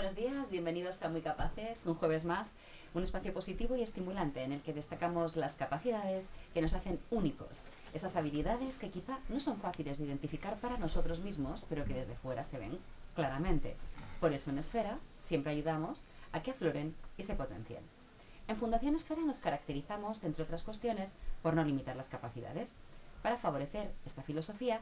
buenos días, bienvenidos a Muy Capaces, un jueves más, un espacio positivo y estimulante en el que destacamos las capacidades que nos hacen únicos, esas habilidades que quizá no son fáciles de identificar para nosotros mismos, pero que desde fuera se ven claramente. Por eso en Esfera siempre ayudamos a que afloren y se potencien. En Fundación Esfera nos caracterizamos, entre otras cuestiones, por no limitar las capacidades. Para favorecer esta filosofía,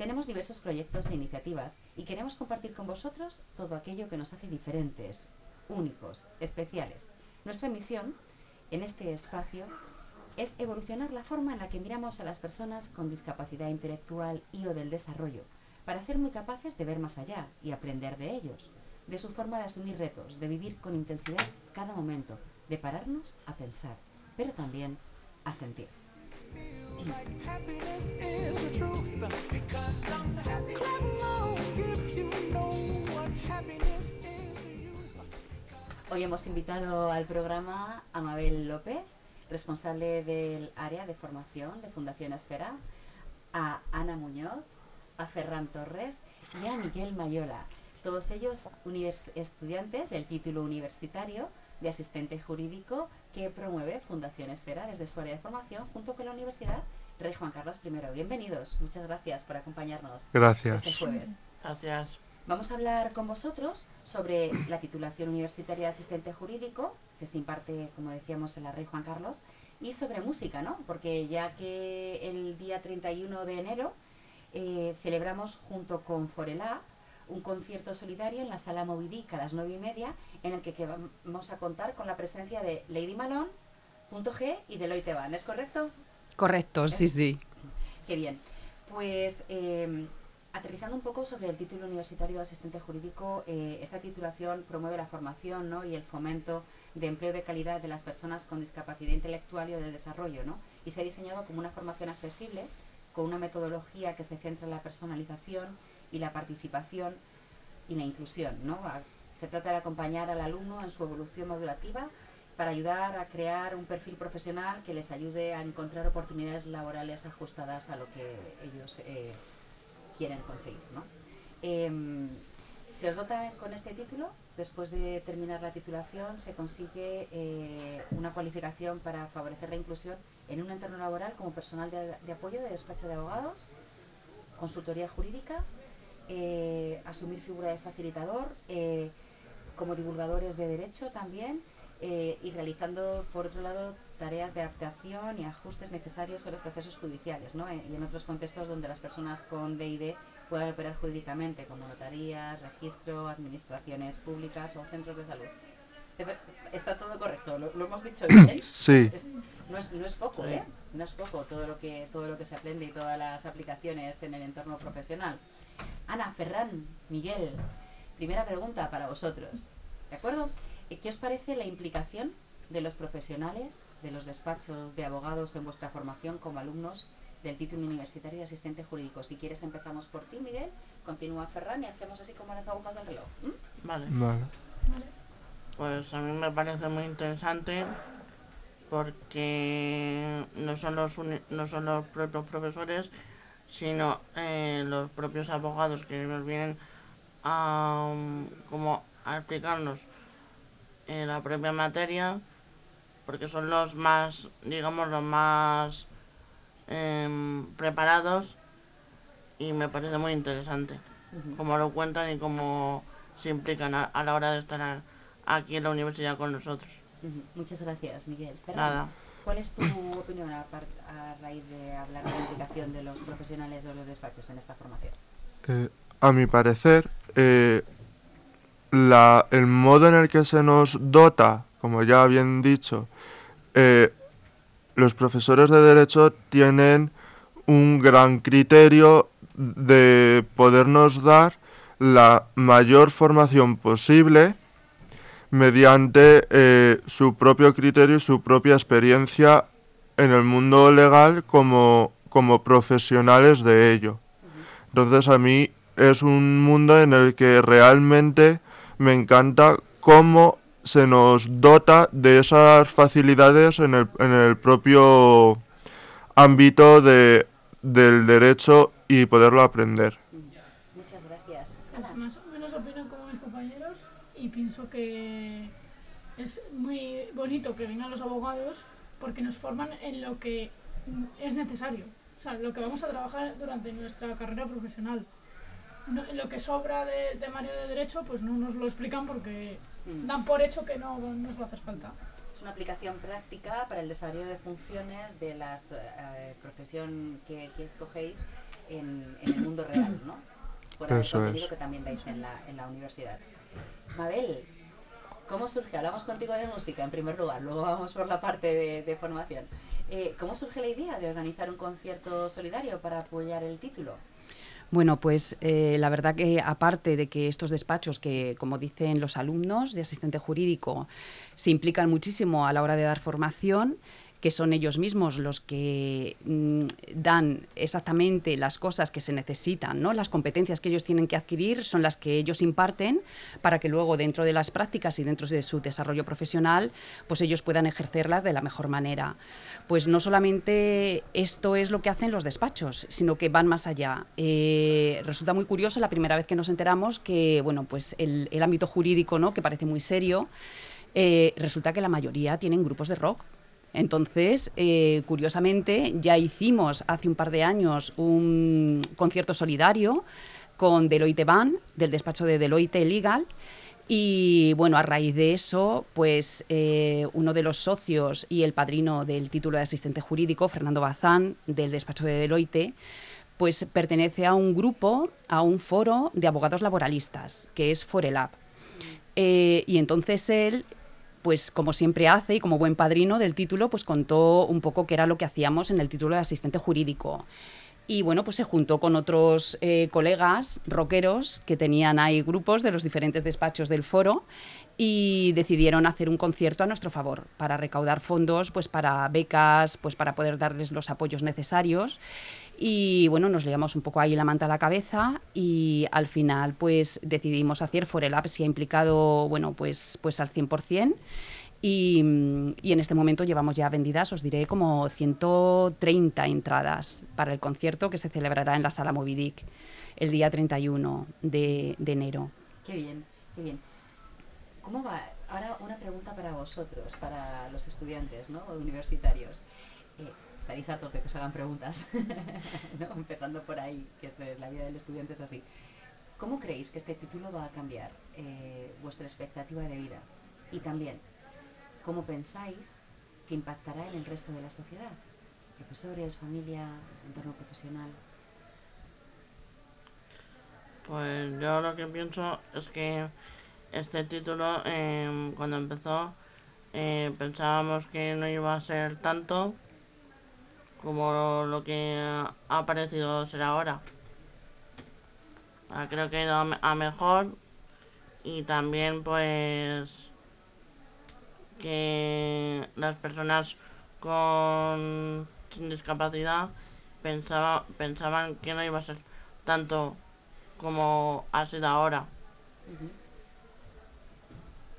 tenemos diversos proyectos e iniciativas y queremos compartir con vosotros todo aquello que nos hace diferentes, únicos, especiales. Nuestra misión en este espacio es evolucionar la forma en la que miramos a las personas con discapacidad intelectual y o del desarrollo, para ser muy capaces de ver más allá y aprender de ellos, de su forma de asumir retos, de vivir con intensidad cada momento, de pararnos a pensar, pero tambia sentir. Hoy hemos invitado al programa a Mabel López, responsable del área de formación de Fundación Esfera, a Ana Muñoz, a Ferran Torres y a Miguel Mayola, todos ellos estudiantes del título universitario de asistente jurídico que promueve Fundación Esfera desde su área de formación junto con la Universidad Rey Juan Carlos I. Bienvenidos, muchas gracias por acompañarnos gracias. este jueves. Gracias. Vamos a hablar con vosotros sobre la titulación universitaria de asistente jurídico, que se imparte, como decíamos, en la Rey Juan Carlos, y sobre música, ¿no? Porque ya que el día 31 de enero eh, celebramos junto con Forelá un concierto solidario en la sala Movidic a las nueve y media, en el que, vamos a contar con la presencia de Lady Malone, Punto G y Deloitte Van, ¿es correcto? Correcto, sí, sí. Qué bien. Pues em, aterrizando un poco sobre el título universitario de asistente jurídico, eh, esta titulación promueve la formación ¿no? y el fomento de empleo de calidad de las personas con discapacidad intelectual y o de desarrollo, ¿no? Y se ha diseñado como una formación accesible, con una metodología que se centra en la personalización y la participación y la inclusión. ¿no? Se trata de acompañar al alumno en su evolución modulativa para ayudar a crear un perfil profesional que les ayude a encontrar oportunidades laborales ajustadas a lo que ellos eh, quieren conseguir. Em, se os dota con este título, después de terminar la titulación se consigue eh, una cualificación para favorecer la inclusión en un entorno laboral como personal de apoyo de despacho de abogados, consultoría jurídica eh, asumir figura de facilitador, eh, como divulgadores de derecho también, eh, y realizando, por otro lado, tareas de adaptación y ajustes necesarios en los procesos judiciales, ¿no? y en otros contextos donde las personas con DID puedan operar jurídicamente, como notarías, registro, administraciones públicas o centros de salud. está todo correcto, lo, hemos dicho bien. Sí. no, es, no es poco, ¿eh? No es poco todo lo que todo lo que se aprende y todas las aplicaciones en el entorno profesional. Ana, Ferran, Miguel, primera pregunta para vosotros. ¿De acuerdo? Eh, ¿Qué os parece la implicación de los profesionales de los despachos de abogados en vuestra formación como alumnos del título universitario de asistente jurídico? Si quieres empezamos por ti, Miguel, continúa Ferran y hacemos así como las agujas del reloj. Vale. vale. Pues a mí me parece muy interesante porque no son los, no son los propios profesores, sino eh, los propios abogados que nos vienen a, como a explicarnos eh, la propia materia, porque son los más, digamos, los más em, preparados y me parece muy interesante cómo lo cuentan y cómo se implican a, la hora de estar aquí en la universidad con nosotros. Muchas gracias, Miguel. Nada. ¿Cuál es tu opinión a, raíz de hablar de la implicación de los profesionales de los despachos en esta formación? Eh, a mi parecer, eh, la, el modo en el que se nos dota, como ya bien dicho, eh, los profesores de derecho tienen un gran criterio de podernos dar la mayor formación posible mediante eh, su propio criterio y su propia experiencia en el mundo legal como, como profesionales de ello. Entonces a mí es un mundo en el que realmente me encanta cómo se nos dota de esas facilidades en el, en el propio ámbito de, del derecho y poderlo aprender. y pienso que es muy bonito que vengan los abogados porque nos forman en lo que es necesario, o sea, lo que vamos a trabajar durante nuestra carrera profesional. lo que sobra de temario de derecho, pues no nos lo explican porque mm. dan por hecho que no nos va a hacer falta. Es una aplicación práctica para el desarrollo de funciones de la eh, profesión que, escogéis en, el mundo real, ¿no? Por el contenido que también dais en la, en la universidad. Mabel, ¿cómo surge? Hablamos contigo de música en primer lugar, luego vamos por la parte de, formación. Eh, ¿Cómo surge la idea de organizar un concierto solidario para apoyar el título? Bueno, pues eh, la verdad que aparte de que estos despachos que, como dicen los alumnos de asistente jurídico, se implican muchísimo a la hora de dar formación, que son ellos mismos los que mm, dan exactamente las cosas que se necesitan, ¿no? las competencias que ellos tienen que adquirir son las que ellos imparten para que luego dentro de las prácticas y dentro de su desarrollo profesional, pues ellos puedan ejercerlas de la mejor manera. Pues no solamente esto es lo que hacen los despachos, sino que van más allá. Eh, resulta muy curioso la primera vez que nos enteramos que bueno, pues el, ámbito jurídico, ¿no? que parece muy serio, eh, resulta que la mayoría tienen grupos de rock. Entonces, eh, curiosamente, ya hicimos hace un par de años un concierto solidario con Deloitte Ban, del despacho de Deloitte Legal. Y bueno, a raíz de eso, pues eh, uno de los socios y el padrino del título de asistente jurídico, Fernando Bazán, del despacho de Deloitte, pues pertenece a un grupo, a un foro de abogados laboralistas, que es Forelab. Eh, y entonces él pues como siempre hace y como buen padrino del título, pues contó un poco qué era lo que hacíamos en el título de asistente jurídico. Y bueno, pues se juntó con otros eh, colegas rockeros que tenían ahí grupos de los diferentes despachos del foro y decidieron hacer un concierto a nuestro favor para recaudar fondos pues para becas, pues para poder darles los apoyos necesarios. Y bueno, nos leíamos un poco ahí la manta a la cabeza y al final pues decidimos hacer Forelab, se ha implicado, bueno, pues, pues al 100%. Y, y, en este momento llevamos ya vendidas, os diré, como 130 entradas para el concierto que se celebrará en la Sala Movidic el día 31 de, de enero. Qué bien, qué bien. ¿Cómo va? Ahora una pregunta para vosotros, para los estudiantes ¿no? universitarios. Eh, estaréis hartos de que os hagan preguntas, empezando por ahí, que es la vida del estudiante es así. ¿Cómo creéis que este título va a cambiar eh, vuestra expectativa de vida? Y también, ¿cómo pensáis que impactará en el resto de la sociedad? Profesores, familia, entorno profesional. Pues yo lo que pienso es que este título, em, cuando empezó, eh, pensábamos que no iba a ser tanto como lo que ha parecido ser ahora. Ah, creo que ha ido a mejor y también pues que las personas con sin discapacidad pensaba, pensaban que no iba a ser tanto como ha sido ahora.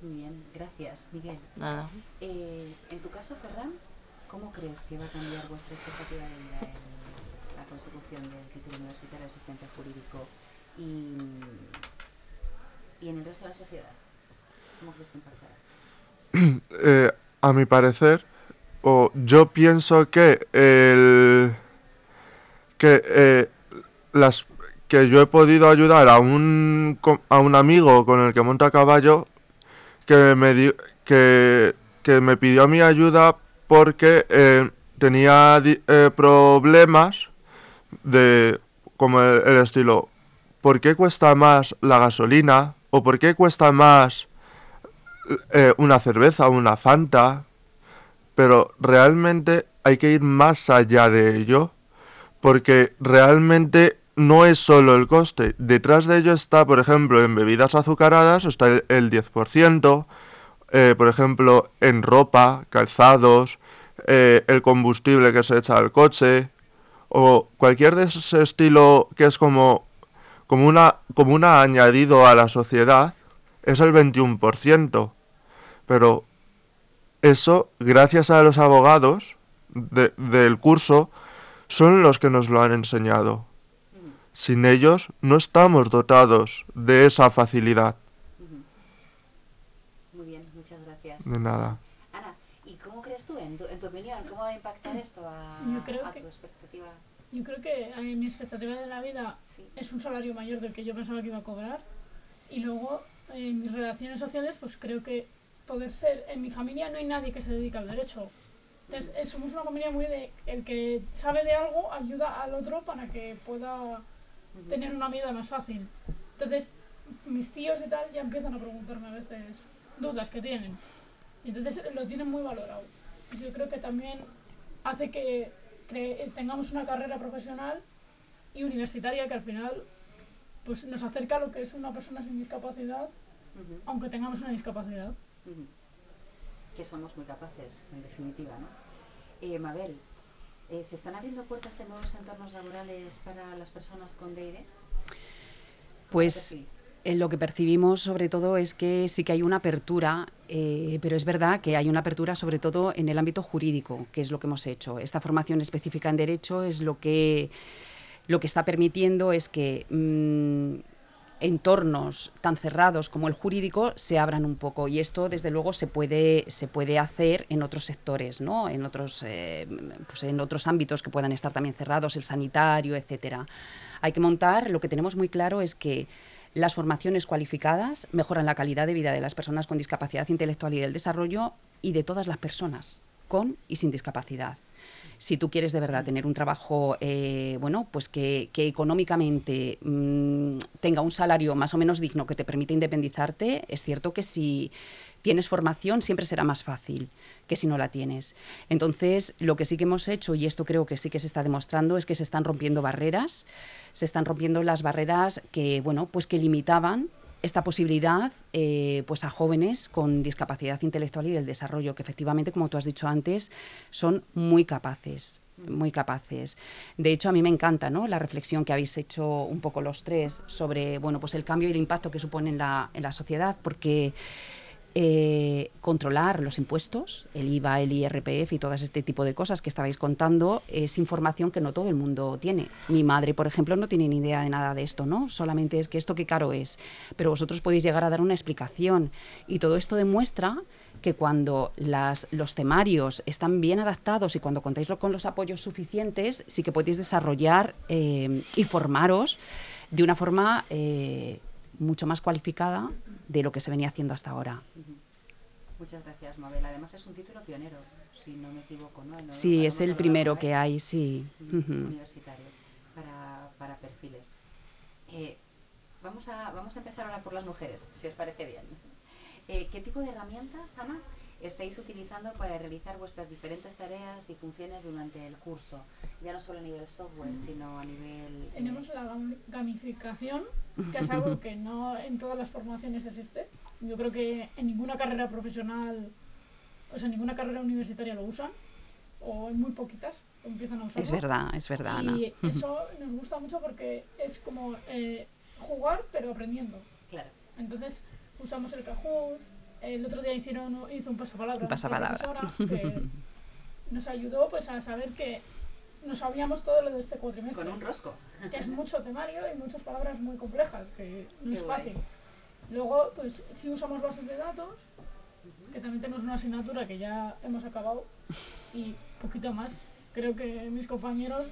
Muy bien, gracias, Miguel. Nada. Eh, en tu caso, Ferran, ¿Cómo crees que va a cambiar vuestra expectativa de vida en la consecución del título universitario de asistente jurídico y, en el resto de la sociedad? ¿Cómo crees que impactará? Eh, a mi parecer, o yo pienso que el que eh, las que yo he podido ayudar a un a un amigo con el que monta caballo que me que, que me pidió mi ayuda porque eh, tenía eh, problemas de como el, estilo ¿por qué cuesta más la gasolina? ¿O por qué cuesta más eh, una cerveza o una Fanta? Pero realmente hay que ir más allá de ello, porque realmente no es solo el coste. Detrás de ello está, por ejemplo, en bebidas azucaradas está el, el 10%, por ejemplo, en ropa, calzados, eh, el combustible que se echa al coche, o cualquier de ese estilo que es como, como, una, como una añadido a la sociedad, es el 21%. Pero eso, gracias a los abogados del curso, son los que nos lo han enseñado. Sin ellos no estamos dotados de esa facilidad. De nada. Ana, ¿y cómo crees tú, en tu, en tu opinión, cómo va a impactar esto a, Yo creo a que- tu expectativa? Yo creo que mi expectativa de la vida Sí. es un salario mayor del que yo pensaba que iba a cobrar. Y luego, en mis relaciones sociales, pues creo que poder ser. En mi familia no hay nadie que se dedique al derecho. Entonces, eh, somos una familia muy de. El que sabe de algo ayuda al otro para que pueda tener una vida más fácil. Entonces, mis tíos y tal ya empiezan a preguntarme a veces dudas que tienen. Y entonces lo tienen muy valorado. Y yo creo que también hace que, que tengamos una carrera profesional y universitaria que al final pues nos acerca a lo que es una persona sin discapacidad, aunque tengamos una discapacidad. Que somos muy capaces, en definitiva, ¿no? Eh, Mabel, eh, ¿se están abriendo puertas de nuevos entornos laborales para las personas con DID? Pues eh, lo que percibimos sobre todo es que sí que hay una apertura, eh, pero es verdad que hay una apertura sobre todo en el ámbito jurídico, que es lo que hemos hecho. Esta formación específica en derecho es lo que, lo que está permitiendo es que mm, entornos tan cerrados como el jurídico se abran un poco y esto desde luego se puede se puede hacer en otros sectores no en otros eh, pues en otros ámbitos que puedan estar también cerrados el sanitario etcétera hay que montar lo que tenemos muy claro es que las formaciones cualificadas mejoran la calidad de vida de las personas con discapacidad intelectual y del desarrollo y de todas las personas con y sin discapacidad. Si tú quieres de verdad tener un trabajo, eh, bueno, pues que, que económicamente mm, tenga un salario más o menos digno que te permite independizarte, es cierto que si tienes formación siempre será más fácil que si no la tienes. Entonces, lo que sí que hemos hecho, y esto creo que sí que se está demostrando, es que se están rompiendo barreras, se están rompiendo las barreras que, bueno, pues que limitaban esta posibilidad eh, pues a jóvenes con discapacidad intelectual y del desarrollo, que efectivamente, como tú has dicho antes, son muy capaces muy capaces. De hecho, a mí me encanta ¿no? la reflexión que habéis hecho un poco los tres sobre bueno, pues el cambio y el impacto que supone en la, en la sociedad, porque eh, controlar los impuestos, el IVA, el IRPF y todo este tipo de cosas que estabais contando es información que no todo el mundo tiene. Mi madre, por ejemplo, no tiene ni idea de nada de esto, ¿no? Solamente es que esto qué caro es. Pero vosotros podéis llegar a dar una explicación y todo esto demuestra que cuando los temarios están bien adaptados y cuando contáis con los apoyos suficientes, sí que podéis desarrollar eh, y formaros de una forma eh, mucho más cualificada de lo que se venía haciendo hasta ahora. Muchas gracias, Mabel. Además es un título pionero, si no me equivoco, ¿no? No- Sí, es el primero que hay, sí. Universitario para, para perfiles. Eh, vamos, a, vamos a empezar ahora por las mujeres, si os parece bien. Eh, ¿Qué tipo de herramientas, Ana, estáis utilizando para realizar vuestras diferentes tareas y funciones durante el curso? Ya no solo a nivel software, sino a nivel... eh, Tenemos la gam- gamificación, que es algo que no en todas las formaciones existe. Yo creo que en ninguna carrera profesional, o sea, en ninguna carrera universitaria lo usan, o en muy poquitas empiezan a usarlo. Es verdad, es verdad, Ana. Y eso nos gusta mucho porque es como eh, jugar, pero aprendiendo. Claro. Entonces usamos el Kahoot. El otro día hicieron, hizo un pasapalabra, Un que nos ayudó pues, a saber que no sabíamos todo lo de este cuatrimestre. Con un rosco. que es mucho temario y muchas palabras muy complejas, que no es fácil. Luego, pues sí usamos bases de datos, que también tenemos una asignatura que ya hemos acabado y poquito más. Creo que mis compañeros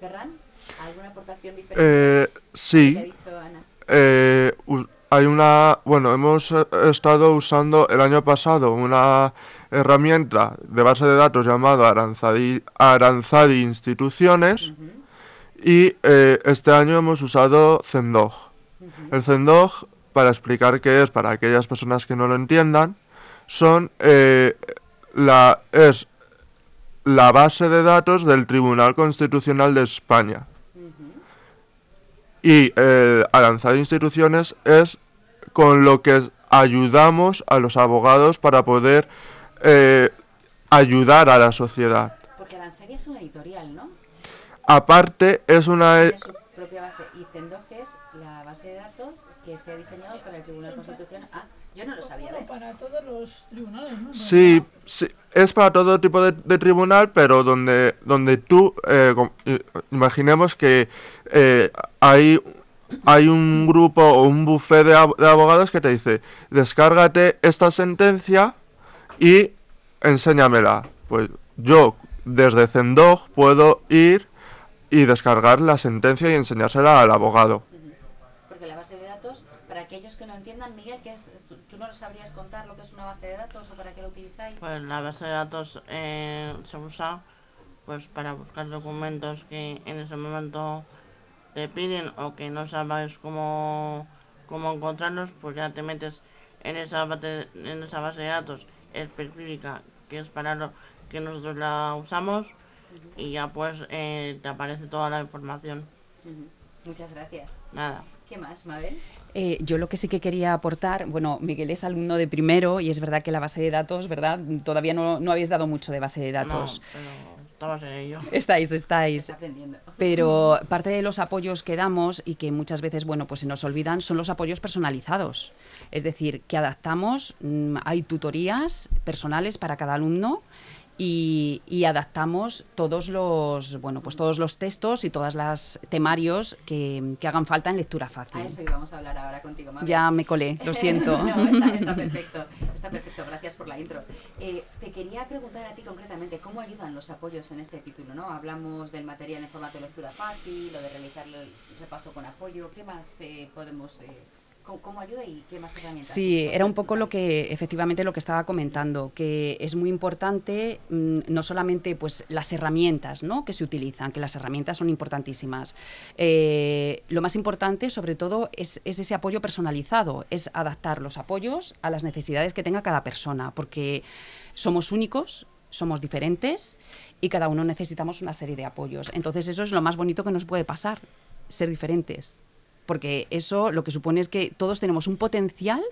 Ferran, ¿alguna aportación diferente Eh, a lo que ha sí, dicho Ana? eh, hay una, bueno, hemos eh, estado usando el año pasado una herramienta de base de datos llamada Aranzadi, Aranzadi Instituciones y eh, este año hemos usado Zendog. El Zendog, para explicar qué es, para aquellas personas que no lo entiendan, son eh, la, es la base de datos del Tribunal Constitucional de España. Y el Aranzado de Instituciones es con lo que ayudamos a los abogados para poder eh, ayudar a la sociedad. Porque es una editorial, ¿no? Aparte, es una... Tiene su propia base. Y Zendog es la base de datos que se ha diseñado para el Tribunal Constitucional. Ah, yo no lo sabía, ¿ves? para todos los tribunales, ¿no? Sí, sí, es para todo tipo de, de tribunal, pero donde, donde tú, eh, imaginemos que eh, hay, hay un grupo o un buffet de, ab- de abogados que te dice, descárgate esta sentencia y enséñamela. Pues yo desde Zendog puedo ir y descargar la sentencia y enseñársela al abogado. Porque la base de datos, para aquellos que no entiendan, Miguel, ¿qué es, ¿tú no sabrías contar lo que es una base de datos o para qué lo utilizáis? Pues la base de datos eh, se usa pues para buscar documentos que en ese momento te piden o que no sabes cómo, cómo encontrarlos, pues ya te metes en esa base, en esa base de datos específica que es para lo que nosotros la usamos y ya pues eh, te aparece toda la información. Muchas gracias. Nada. ¿Qué más, Mabel? Eh, yo lo que sí que quería aportar, bueno, Miguel es alumno de primero y es verdad que la base de datos, ¿verdad? Todavía no, no habéis dado mucho de base de datos. No, pero estabas en ello. Estáis, estáis. aprendiendo. Pero parte de los apoyos que damos y que muchas veces, bueno, pues se nos olvidan son los apoyos personalizados. Es decir, que adaptamos, mm, hay tutorías personales para cada alumno y, adaptamos todos los bueno pues todos los textos y todas las temarios que, hagan falta en lectura fácil. A eso íbamos a hablar ahora contigo, Ya me colé, lo siento. está, perfecto, está perfecto, gracias por la intro. Eh, te quería preguntar a ti concretamente, ¿cómo ayudan los apoyos en este título? ¿no? Hablamos del material en formato de lectura fácil, lo de realizar el repaso con apoyo, ¿qué más eh, podemos... Eh, ¿Cómo ayuda y qué más herramientas? Sí, era un poco lo que efectivamente lo que estaba comentando, que es muy importante mm, no solamente pues las herramientas ¿no? que se utilizan, que las herramientas son importantísimas. Eh, lo más importante, sobre todo, es, ese apoyo personalizado, es adaptar los apoyos a las necesidades que tenga cada persona, porque somos únicos, somos diferentes y cada uno necesitamos una serie de apoyos. Entonces eso es lo más bonito que nos puede pasar, ser diferentes porque eso lo que supone es que todos tenemos un potencial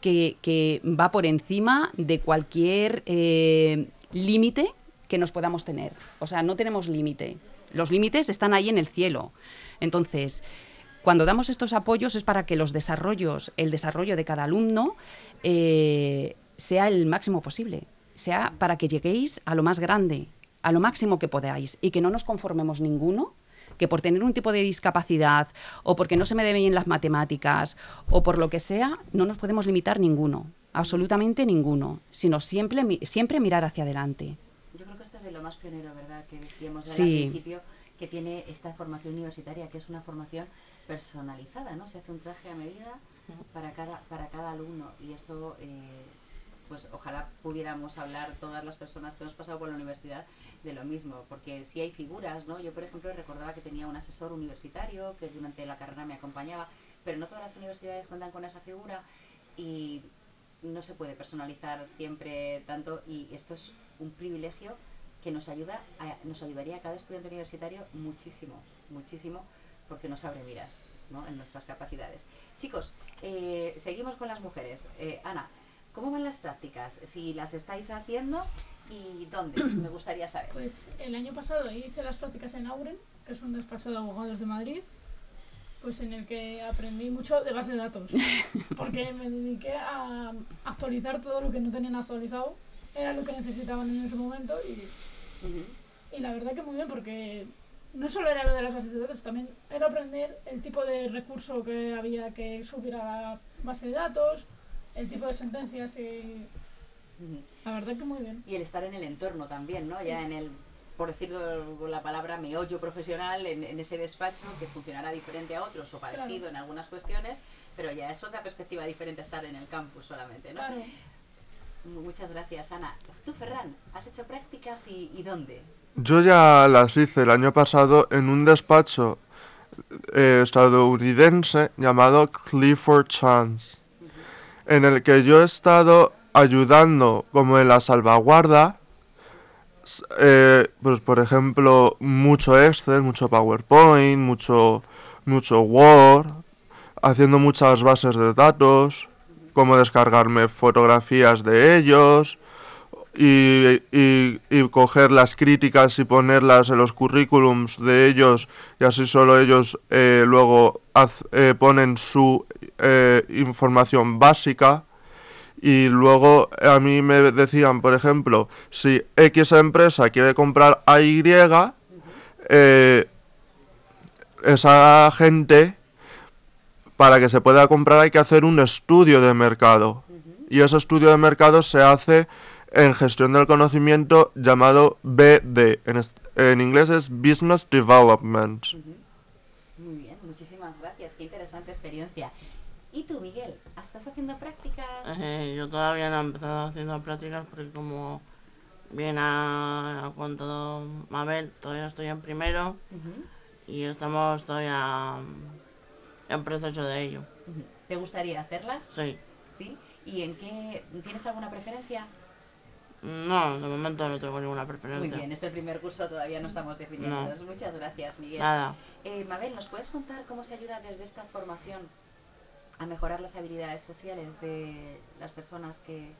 que, va por encima de cualquier eh, límite que nos podamos tener. O sea, no tenemos límite. Los límites están ahí en el cielo. Entonces, cuando damos estos apoyos es para que los desarrollos, el desarrollo de cada alumno, eh, sea el máximo posible. Sea para que lleguéis a lo más grande, a lo máximo que podáis y que no nos conformemos ninguno que por tener un tipo de discapacidad o porque no se me deben bien las matemáticas o por lo que sea, no nos podemos limitar ninguno, absolutamente ninguno, sino siempre, siempre mirar hacia adelante. Yo creo que esto es de lo más pionero, ¿verdad? Que decíamos al principio que tiene esta formación universitaria, que es una formación personalizada, ¿no? Se hace un traje a medida para cada, para cada alumno y esto, eh, pues ojalá pudiéramos hablar todas las personas que hemos pasado por la universidad de lo mismo, porque si hay figuras, ¿no? Yo, por ejemplo, recordaba que tenía un asesor universitario que durante la carrera me acompañaba, pero no todas las universidades cuentan con esa figura y no se puede personalizar siempre tanto y esto es un privilegio que nos ayuda nos ayudaría a cada estudiante universitario muchísimo, muchísimo, porque nos abre miras ¿no? en nuestras capacidades. Chicos, eh, seguimos con las mujeres. Eh, Ana, ¿cómo van las prácticas? Si las estáis haciendo ¿Y dónde? Me gustaría saber. Pues el año pasado hice las prácticas en Auren, que es un despacho de abogados de Madrid, pues en el que aprendí mucho de base de datos, porque me dediqué a actualizar todo lo que no tenían actualizado, era lo que necesitaban en ese momento y, y la verdad que muy bien porque no solo era lo de las bases de datos, también era aprender el tipo de recurso que había que subir a la base de datos, el tipo de sentencias y la verdad que muy bien. Y el estar en el entorno también, ¿no? Ya en el, por decirlo con la palabra, meollo profesional, en, ese despacho que funcionará diferente a otros o parecido en algunas cuestiones, pero ya es otra perspectiva diferente estar en el campus solamente, ¿no? Muchas gracias, Ana. Tú, Ferran, ¿has hecho prácticas y, dónde? Yo ya las hice el año pasado en un despacho eh, estadounidense llamado Clifford Chance, en el que yo he estado ayudando como en la salvaguarda, eh, pues por ejemplo, mucho Excel, mucho PowerPoint, mucho, mucho Word, haciendo muchas bases de datos, cómo descargarme fotografías de ellos y, y, coger las críticas y ponerlas en los currículums de ellos y así solo ellos eh, luego eh, ponen su información básica y luego a mí me decían, por ejemplo, si X empresa quiere comprar a Y, eh, esa gente, para que se pueda comprar hay que hacer un estudio de mercado. y ese estudio de mercado se hace en gestión del conocimiento llamado BD. En, en inglés es Business Development. Ujú. Muy bien, muchísimas gracias. Qué interesante experiencia. ¿Y tú, Miguel? ¿Estás haciendo prácticas? Eh, yo todavía no he empezado haciendo prácticas porque como bien ha, contado Mabel, todavía estoy en primero Ujú, y estamos todavía mm, en proceso de ello. ujú. ¿Te gustaría hacerlas? Sí. ¿Sí? ¿Y en qué? ¿Tienes alguna preferencia? No, de momento no tengo ninguna Muy preferencia. bien, este primer curso todavía no estamos definiendo. Muchas gracias, Miguel. Nada. Eh, Mabel, ¿nos puedes contar cómo se ayuda desde esta formación a mejorar las habilidades sociales de las personas que,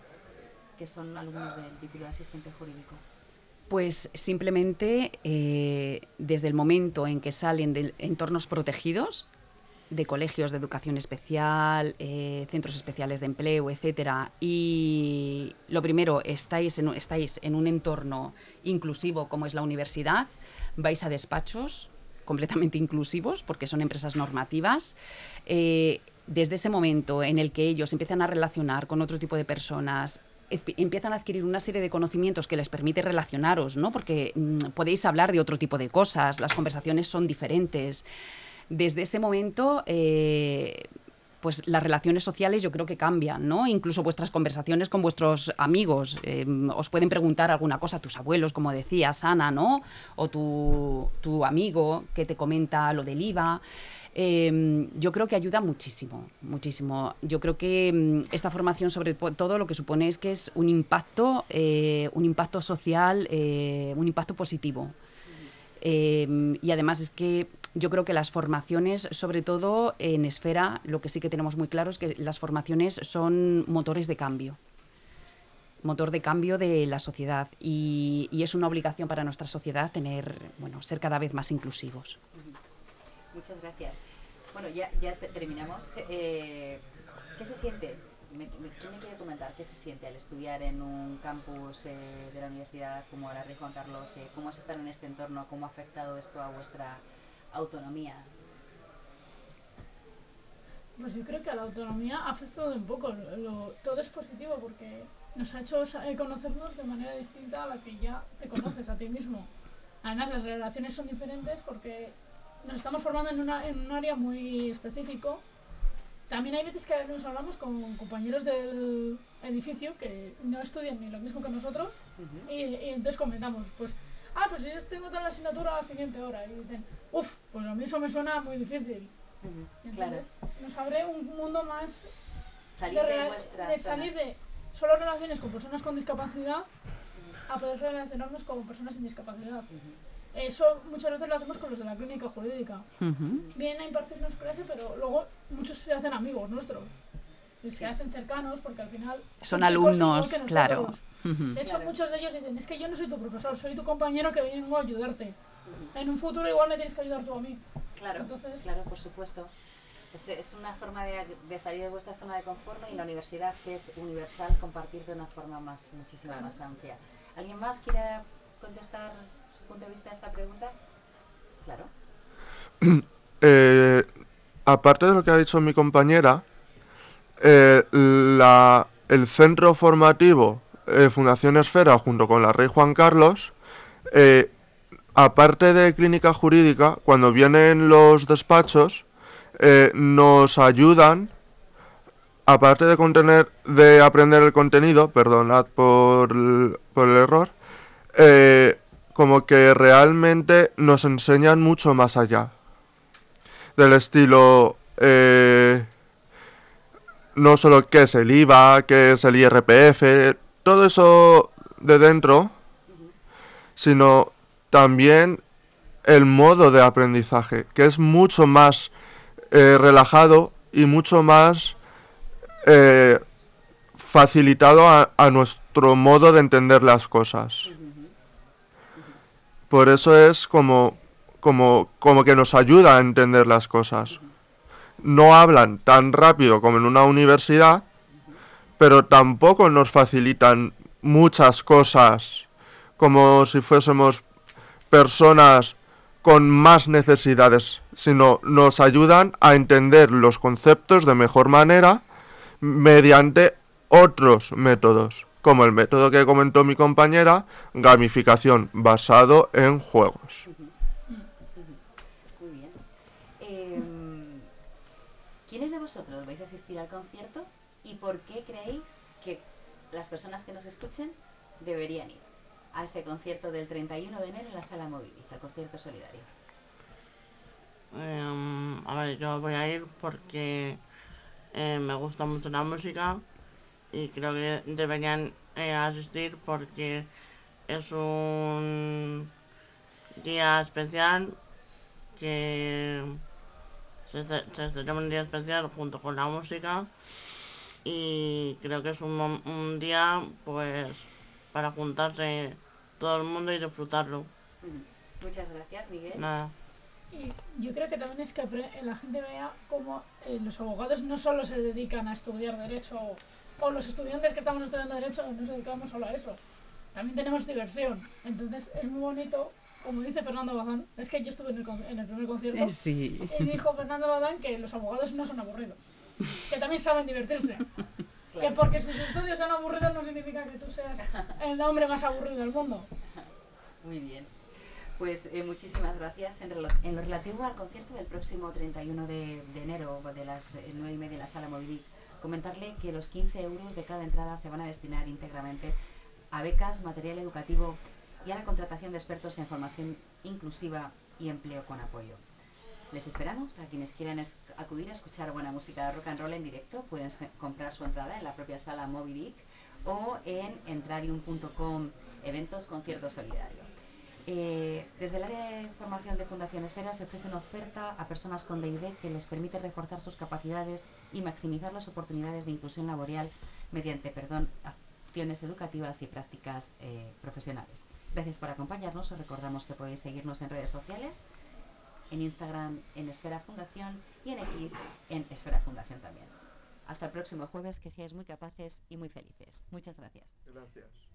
que son alumnos del título de asistente jurídico? Pues simplemente eh, desde el momento en que salen de entornos protegidos, de colegios de educación especial, eh, centros especiales de empleo, etcétera, y lo primero, estáis en, estáis en un entorno inclusivo como es la universidad, vais a despachos completamente inclusivos porque son empresas normativas. eh, desde ese momento en el que ellos empiezan a relacionar con otro tipo de personas, empiezan a adquirir una serie de conocimientos que les permite relacionaros, ¿no? Porque mm, podéis hablar de otro tipo de cosas, las conversaciones son diferentes. Desde ese momento, eh, pues las relaciones sociales yo creo que cambian, ¿no? Incluso vuestras conversaciones con vuestros amigos. eh, os pueden preguntar alguna cosa, tus abuelos, como decías, Ana, ¿no? O tu, tu amigo que te comenta lo del IVA. Eh, yo creo que ayuda muchísimo, muchísimo. Yo creo que mm, esta formación, sobre todo, lo que supone es que es un impacto, eh, un impacto social, eh, un impacto positivo. Y además es que yo creo que las formaciones, sobre todo en esfera, lo que sí que tenemos muy claro es que las formaciones son motores de cambio. Motor de cambio de la sociedad. Y, es una obligación para nuestra sociedad tener, bueno, ser cada vez más inclusivos. Muchas gracias. Bueno, ya, ya te- terminamos. Eh, ¿Qué se siente? Me- me- ¿Quién me quiere comentar qué se siente al estudiar en un campus eh, de la universidad como la Rey Juan Carlos? Eh, ¿Cómo es estar en este entorno? ¿Cómo ha afectado esto a vuestra autonomía? Pues yo creo que a la autonomía ha afectado un poco. Lo- lo- todo es positivo porque nos ha hecho eh, conocernos de manera distinta a la que ya te conoces a ti mismo. Además, las relaciones son diferentes porque nos estamos formando en, una, en un área muy específico. También hay veces que nos hablamos con compañeros del edificio que no estudian ni lo mismo que nosotros y, y entonces comentamos, pues, ah, pues yo tengo tal asignatura a la siguiente hora. Y dicen, uff, pues a mí eso me suena muy difícil. Y Claro, Entonces nos abre un mundo más salir de, de vuestra de zona. salir de solo relaciones con personas con discapacidad a poder relacionarnos con personas sin discapacidad. Ujú. Eso muchas veces lo hacemos con los de la clínica jurídica. Ujú. Vienen a impartirnos clase, pero luego muchos se hacen amigos nuestros. Y se hacen cercanos porque al final... Son alumnos, claro. nosotros. Ujú. De hecho, Claro. muchos de ellos dicen, es que yo no soy tu profesor, soy tu compañero que vengo a ayudarte. En un futuro igual me tienes que ayudar tú a mí. Claro, Entonces- claro, por supuesto. Es, es una forma de, de salir de vuestra zona de confort y la universidad que es universal compartir de una forma más muchísimo Claro. más amplia. ¿Alguien más quiere contestar su punto de vista a esta pregunta? Claro. Eh, aparte de lo que ha dicho mi compañera, eh, la- el centro formativo eh, Fundación Esfera junto con la Rey Juan Carlos, eh, aparte de clínica jurídica, cuando vienen los despachos, eh, nos ayudan, aparte de, contener, de aprender el contenido, perdonad por, el- error, eh, como que realmente nos enseñan mucho más allá del estilo eh, no solo qué es el IVA, qué es el IRPF, todo eso de dentro, sino también el modo de aprendizaje, que es mucho más eh, relajado y mucho más eh, facilitado a, a nuestro modo de entender las cosas. Por eso es como, como, como que nos ayuda a entender las cosas. No hablan tan rápido como en una universidad, pero tampoco nos facilitan muchas cosas como si fuésemos personas con más necesidades, sino nos ayudan a entender los conceptos de mejor manera mediante otros métodos, como el método que comentó mi compañera, gamificación basado en juegos. Muy bien. Em, ¿Quiénes de vosotros vais a asistir al concierto y por qué creéis que las personas que nos escuchen deberían ir a ese concierto del 31 de enero en la sala Movidiz, al concierto solidario? Em, a ver, yo voy a ir porque eh, me gusta mucho la música y creo que deberían eh, asistir porque es un día especial que se, se celebra un día especial junto con la música y creo que es un, un día pues para juntarse todo el mundo y disfrutarlo. Muchas gracias, Miguel. Nada. Y yo creo que también es que apre- la gente vea cómo eh, los abogados no solo se dedican a estudiar derecho o, o los estudiantes que estamos estudiando derecho no nos dedicamos solo a eso. También tenemos diversión. Entonces es muy bonito, como dice Fernando Bazán, es que yo estuve en el, en el primer concierto Eh, Sí. y dijo Fernando Bazán que los abogados no son aburridos, que también saben divertirse. Que porque sus estudios sean aburridos no significa que tú seas el hombre más aburrido del mundo. Muy bien. Pues eh, muchísimas gracias. En lo relativo al concierto del próximo 31 de, de enero de las eh, 9 y media en la sala Movidic, comentarle que los 15 euros de cada entrada se van a destinar íntegramente a becas, material educativo y a la contratación de expertos en formación inclusiva y empleo con apoyo. Les esperamos a quienes quieran acudir a escuchar buena música de rock and roll en directo. Pueden comprar su entrada en la propia sala Moby o en entrarium.com eventos concierto solidario. Eh, desde el área de formación de Fundación Esfera se ofrece una oferta a personas con DID que les permite reforzar sus capacidades y maximizar las oportunidades de inclusión laboral mediante perdón, acciones educativas y prácticas eh, profesionales. Gracias por acompañarnos. Os recordamos que podéis seguirnos en redes sociales, en Instagram en Esfera Fundación y en X en Esfera Fundación también. Hasta el próximo jueves, que seáis muy capaces y muy felices. Muchas gracias. Gracias.